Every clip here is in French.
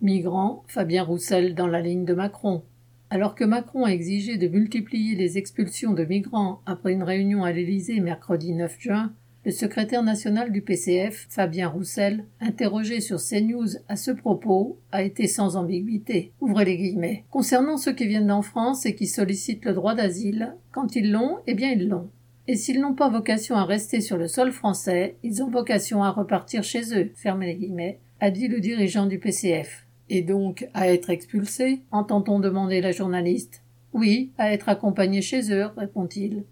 Migrants, Fabien Roussel dans la ligne de Macron. Alors que Macron a exigé de multiplier les expulsions de migrants après une réunion à l'Élysée mercredi 9 juin, le secrétaire national du PCF, Fabien Roussel, interrogé sur CNews à ce propos, a été sans ambiguïté. Ouvrez les guillemets. Concernant ceux qui viennent en France et qui sollicitent le droit d'asile, quand ils l'ont, eh bien ils l'ont. Et s'ils n'ont pas vocation à rester sur le sol français, ils ont vocation à repartir chez eux, fermez les guillemets, a dit le dirigeant du PCF. Et donc à être expulsés entend-on demander la journaliste. Oui, à être accompagnés chez eux, répond-il.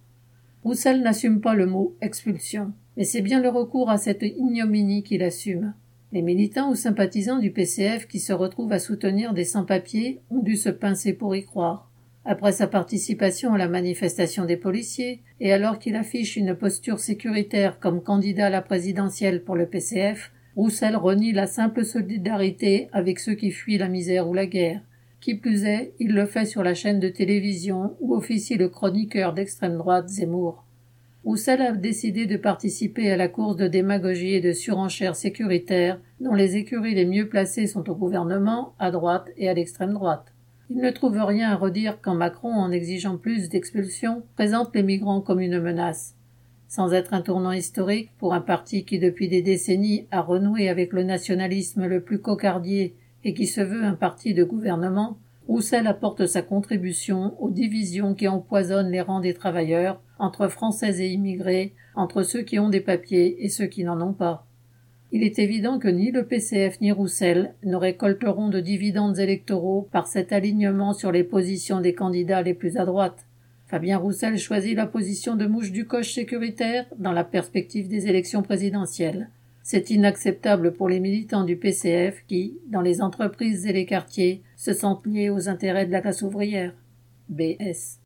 Roussel n'assume pas le mot expulsion, mais c'est bien le recours à cette ignominie qu'il assume. Les militants ou sympathisants du PCF qui se retrouvent à soutenir des sans-papiers ont dû se pincer pour y croire. Après sa participation à la manifestation des policiers, et alors qu'il affiche une posture sécuritaire comme candidat à la présidentielle pour le PCF, Roussel renie la simple solidarité avec ceux qui fuient la misère ou la guerre. Qui plus est, il le fait sur la chaîne de télévision où officie le chroniqueur d'extrême droite Zemmour. Roussel a décidé de participer à la course de démagogie et de surenchère sécuritaire dont les écuries les mieux placées sont au gouvernement, à droite et à l'extrême droite. Il ne trouve rien à redire quand Macron, en exigeant plus d'expulsions, présente les migrants comme une menace. Sans être un tournant historique pour un parti qui depuis des décennies a renoué avec le nationalisme le plus cocardier et qui se veut un parti de gouvernement, Roussel apporte sa contribution aux divisions qui empoisonnent les rangs des travailleurs, entre Français et immigrés, entre ceux qui ont des papiers et ceux qui n'en ont pas. Il est évident que ni le PCF ni Roussel ne récolteront de dividendes électoraux par cet alignement sur les positions des candidats les plus à droite. Fabien Roussel choisit la position de mouche du coche sécuritaire dans la perspective des élections présidentielles. C'est inacceptable pour les militants du PCF qui, dans les entreprises et les quartiers, se sentent liés aux intérêts de la classe ouvrière. BS.